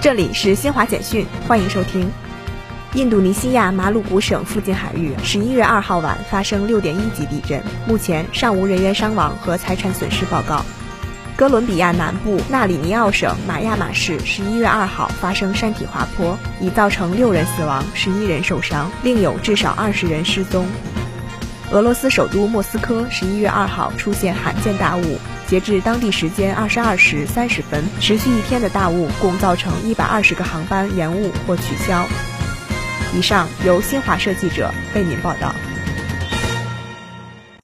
这里是新华简讯，欢迎收听。印度尼西亚马鲁古省附近海域十一月二号晚发生六点一级地震，目前尚无人员伤亡和财产损失报告。哥伦比亚南部纳里尼奥省马亚马市十一月二号发生山体滑坡，已造成六人死亡，十一人受伤，另有至少二十人失踪。俄罗斯首都莫斯科十一月二号出现罕见大雾，截至当地时间二十二时三十分，持续一天的大雾共造成一百二十个航班延误或取消。以上由新华社记者为您报道。